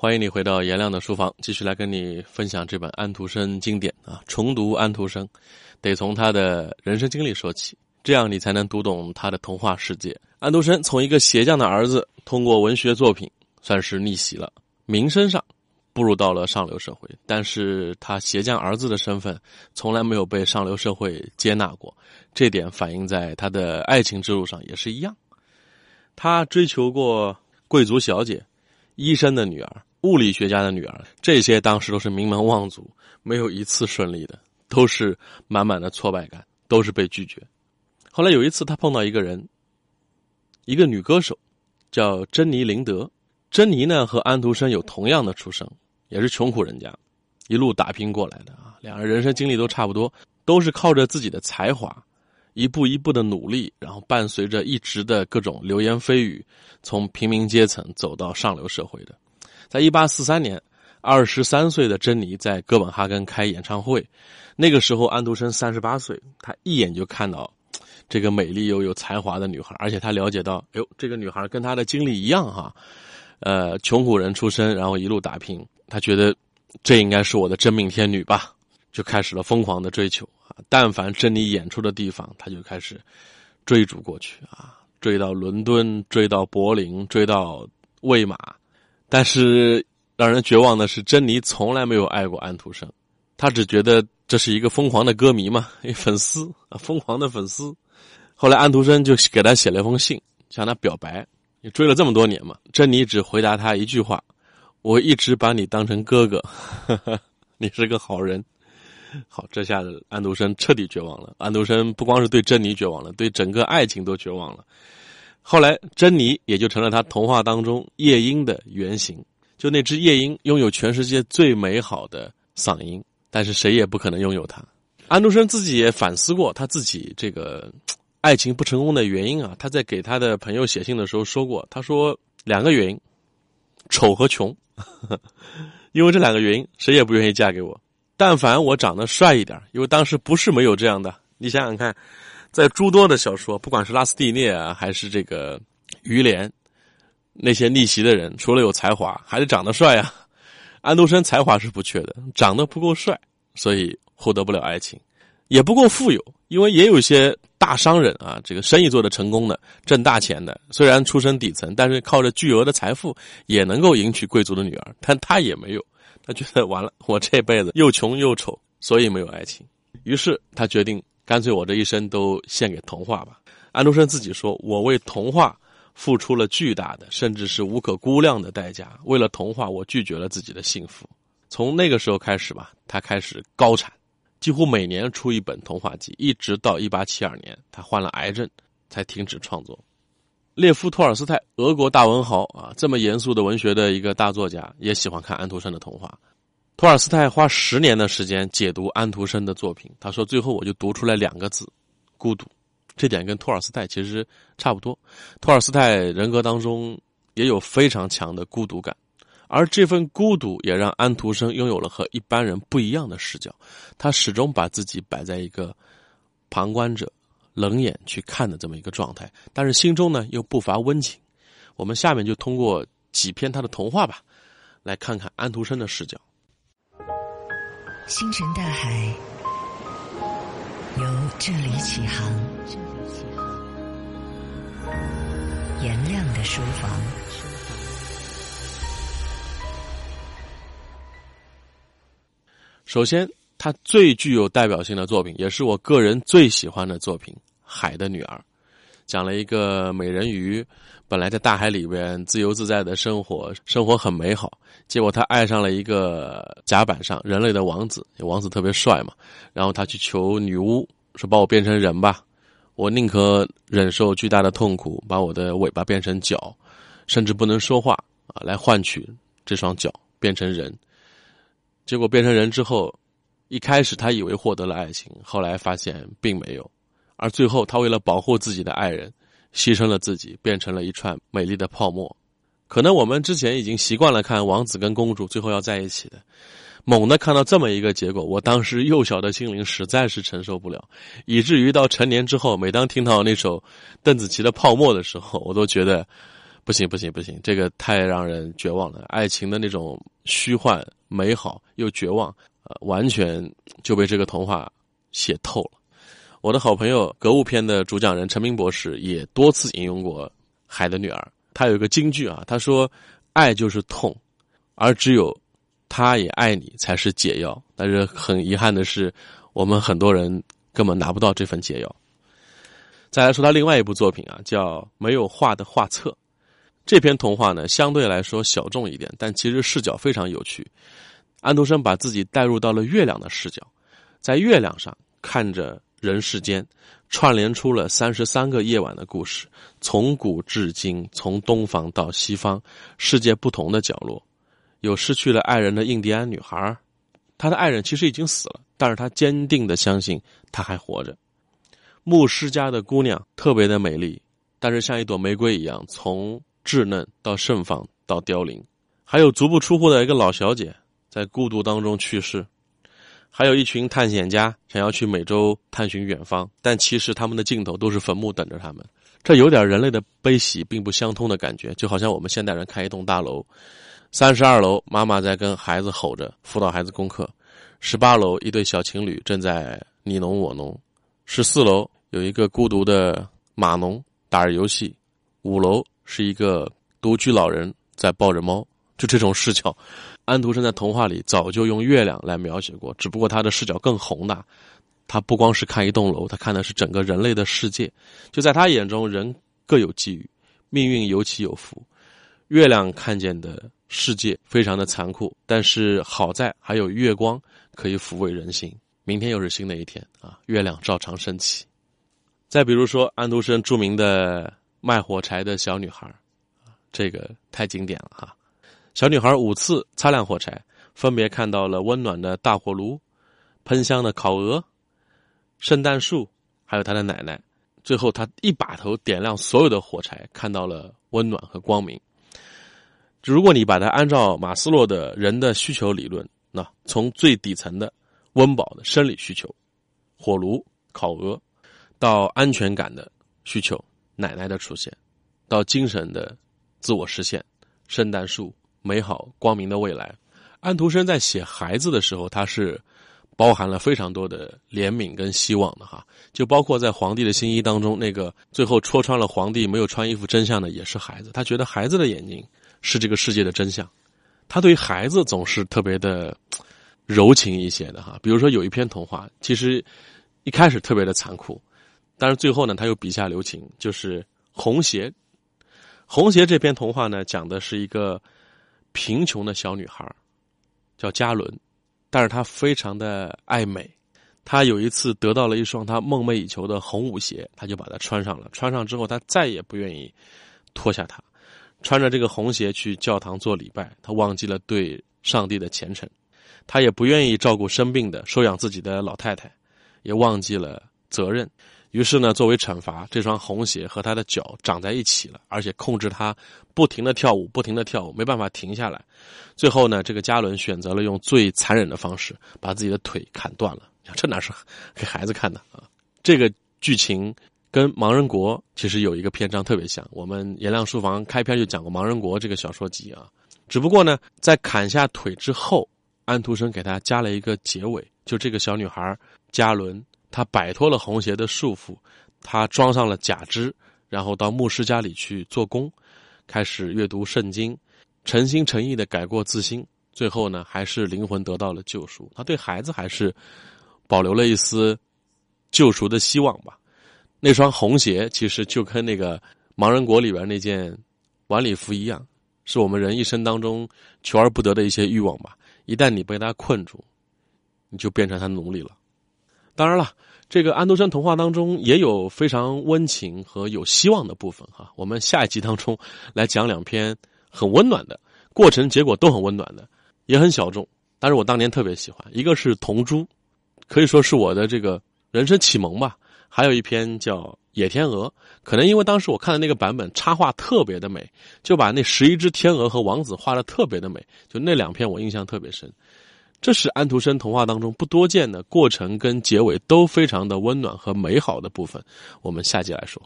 欢迎你回到颜亮的书房，继续来跟你分享这本安徒生经典啊！重读安徒生，得从他的人生经历说起，这样你才能读懂他的童话世界。安徒生从一个鞋匠的儿子，通过文学作品算是逆袭了，名声上步入到了上流社会，但是他鞋匠儿子的身份从来没有被上流社会接纳过，这点反映在他的爱情之路上也是一样。他追求过贵族小姐、医生的女儿。物理学家的女儿，这些当时都是名门望族，没有一次顺利的，都是满满的挫败感，都是被拒绝。后来有一次，他碰到一个人，一个女歌手，叫珍妮·林德。珍妮呢和安徒生有同样的出生，也是穷苦人家，一路打拼过来的啊。两人人生经历都差不多，都是靠着自己的才华，一步一步的努力，然后伴随着一直的各种流言蜚语，从平民阶层走到上流社会的。在一八四三年，二十三岁的珍妮在哥本哈根开演唱会。那个时候，安徒生三十八岁，他一眼就看到这个美丽又有才华的女孩，而且他了解到，哎呦，这个女孩跟他的经历一样哈，呃，穷苦人出身，然后一路打拼。他觉得这应该是我的真命天女吧，就开始了疯狂的追求啊！但凡珍妮演出的地方，他就开始追逐过去啊，追到伦敦，追到柏林，追到魏玛。但是让人绝望的是，珍妮从来没有爱过安徒生，她只觉得这是一个疯狂的歌迷嘛，粉丝啊，疯狂的粉丝。后来安徒生就给他写了一封信，向他表白。你追了这么多年嘛，珍妮只回答他一句话：“我一直把你当成哥哥，你是个好人。”好，这下子安徒生彻底绝望了。安徒生不光是对珍妮绝望了，对整个爱情都绝望了。后来，珍妮也就成了他童话当中夜莺的原型。就那只夜莺拥有全世界最美好的嗓音，但是谁也不可能拥有它。安徒生自己也反思过他自己这个爱情不成功的原因啊。他在给他的朋友写信的时候说过，他说两个原因：丑和穷。因为这两个原因，谁也不愿意嫁给我。但凡我长得帅一点，因为当时不是没有这样的。你想想看。在诸多的小说，不管是拉斯蒂涅啊，还是这个于连，那些逆袭的人，除了有才华，还得长得帅啊。安徒生才华是不缺的，长得不够帅，所以获得不了爱情，也不够富有，因为也有些大商人啊，这个生意做得成功的，挣大钱的，虽然出身底层，但是靠着巨额的财富也能够迎娶贵族的女儿，但他也没有，他觉得完了，我这辈子又穷又丑，所以没有爱情，于是他决定。干脆我这一生都献给童话吧。安徒生自己说：“我为童话付出了巨大的，甚至是无可估量的代价。为了童话，我拒绝了自己的幸福。”从那个时候开始吧，他开始高产，几乎每年出一本童话集，一直到一八七二年，他患了癌症才停止创作。列夫·托尔斯泰，俄国大文豪啊，这么严肃的文学的一个大作家，也喜欢看安徒生的童话。托尔斯泰花十年的时间解读安徒生的作品，他说：“最后我就读出来两个字，孤独。”这点跟托尔斯泰其实差不多。托尔斯泰人格当中也有非常强的孤独感，而这份孤独也让安徒生拥有了和一般人不一样的视角。他始终把自己摆在一个旁观者、冷眼去看的这么一个状态，但是心中呢又不乏温情。我们下面就通过几篇他的童话吧，来看看安徒生的视角。星辰大海，由这里起航。颜亮的书房。首先，他最具有代表性的作品，也是我个人最喜欢的作品《海的女儿》，讲了一个美人鱼。本来在大海里边自由自在的生活，生活很美好。结果他爱上了一个甲板上人类的王子，王子特别帅嘛。然后他去求女巫，说把我变成人吧，我宁可忍受巨大的痛苦，把我的尾巴变成脚，甚至不能说话啊，来换取这双脚变成人。结果变成人之后，一开始他以为获得了爱情，后来发现并没有，而最后他为了保护自己的爱人。牺牲了自己，变成了一串美丽的泡沫。可能我们之前已经习惯了看王子跟公主最后要在一起的，猛的看到这么一个结果，我当时幼小的心灵实在是承受不了，以至于到成年之后，每当听到那首邓紫棋的《泡沫》的时候，我都觉得不行不行不行，这个太让人绝望了。爱情的那种虚幻、美好又绝望，呃，完全就被这个童话写透了。我的好朋友格物篇的主讲人陈明博士也多次引用过《海的女儿》，他有一个金句啊，他说：“爱就是痛，而只有他也爱你才是解药。”但是很遗憾的是，我们很多人根本拿不到这份解药。再来说他另外一部作品啊，叫《没有画的画册》。这篇童话呢，相对来说小众一点，但其实视角非常有趣。安徒生把自己带入到了月亮的视角，在月亮上看着。人世间，串联出了三十三个夜晚的故事，从古至今，从东方到西方，世界不同的角落，有失去了爱人的印第安女孩，她的爱人其实已经死了，但是她坚定的相信他还活着。牧师家的姑娘特别的美丽，但是像一朵玫瑰一样，从稚嫩到盛放到凋零。还有足不出户的一个老小姐，在孤独当中去世。还有一群探险家想要去美洲探寻远方，但其实他们的尽头都是坟墓等着他们。这有点人类的悲喜并不相通的感觉，就好像我们现代人看一栋大楼，三十二楼妈妈在跟孩子吼着辅导孩子功课，十八楼一对小情侣正在你侬我侬，十四楼有一个孤独的码农打着游戏，五楼是一个独居老人在抱着猫。就这种视角。安徒生在童话里早就用月亮来描写过，只不过他的视角更宏大。他不光是看一栋楼，他看的是整个人类的世界。就在他眼中，人各有际遇，命运有起有伏。月亮看见的世界非常的残酷，但是好在还有月光可以抚慰人心。明天又是新的一天啊，月亮照常升起。再比如说，安徒生著名的卖火柴的小女孩，这个太经典了哈。小女孩五次擦亮火柴，分别看到了温暖的大火炉、喷香的烤鹅、圣诞树，还有她的奶奶。最后，她一把头点亮所有的火柴，看到了温暖和光明。如果你把它按照马斯洛的人的需求理论，那从最底层的温饱的生理需求——火炉、烤鹅，到安全感的需求——奶奶的出现，到精神的自我实现——圣诞树。美好光明的未来，安徒生在写孩子的时候，他是包含了非常多的怜悯跟希望的哈。就包括在《皇帝的新衣》当中，那个最后戳穿了皇帝没有穿衣服真相的也是孩子。他觉得孩子的眼睛是这个世界的真相，他对于孩子总是特别的柔情一些的哈。比如说有一篇童话，其实一开始特别的残酷，但是最后呢，他又笔下留情，就是《红鞋》。《红鞋》这篇童话呢，讲的是一个。贫穷的小女孩叫嘉伦，但是她非常的爱美。她有一次得到了一双她梦寐以求的红舞鞋，她就把它穿上了。穿上之后，她再也不愿意脱下它。穿着这个红鞋去教堂做礼拜，她忘记了对上帝的虔诚。她也不愿意照顾生病的、收养自己的老太太，也忘记了责任。于是呢，作为惩罚，这双红鞋和他的脚长在一起了，而且控制他不停的跳舞，不停的跳舞，没办法停下来。最后呢，这个嘉伦选择了用最残忍的方式把自己的腿砍断了。这哪是给孩子看的啊？这个剧情跟《盲人国》其实有一个篇章特别像。我们颜亮书房开篇就讲过《盲人国》这个小说集啊。只不过呢，在砍下腿之后，安徒生给他加了一个结尾，就这个小女孩嘉伦。他摆脱了红鞋的束缚，他装上了假肢，然后到牧师家里去做工，开始阅读圣经，诚心诚意的改过自新。最后呢，还是灵魂得到了救赎。他对孩子还是保留了一丝救赎的希望吧。那双红鞋其实就跟那个盲人国里边那件晚礼服一样，是我们人一生当中求而不得的一些欲望吧。一旦你被他困住，你就变成他奴隶了。当然了，这个安徒生童话当中也有非常温情和有希望的部分哈。我们下一集当中来讲两篇很温暖的，过程结果都很温暖的，也很小众，但是我当年特别喜欢。一个是《童珠》，可以说是我的这个人生启蒙吧。还有一篇叫《野天鹅》，可能因为当时我看的那个版本插画特别的美，就把那十一只天鹅和王子画的特别的美，就那两篇我印象特别深。这是安徒生童话当中不多见的过程跟结尾都非常的温暖和美好的部分，我们下集来说。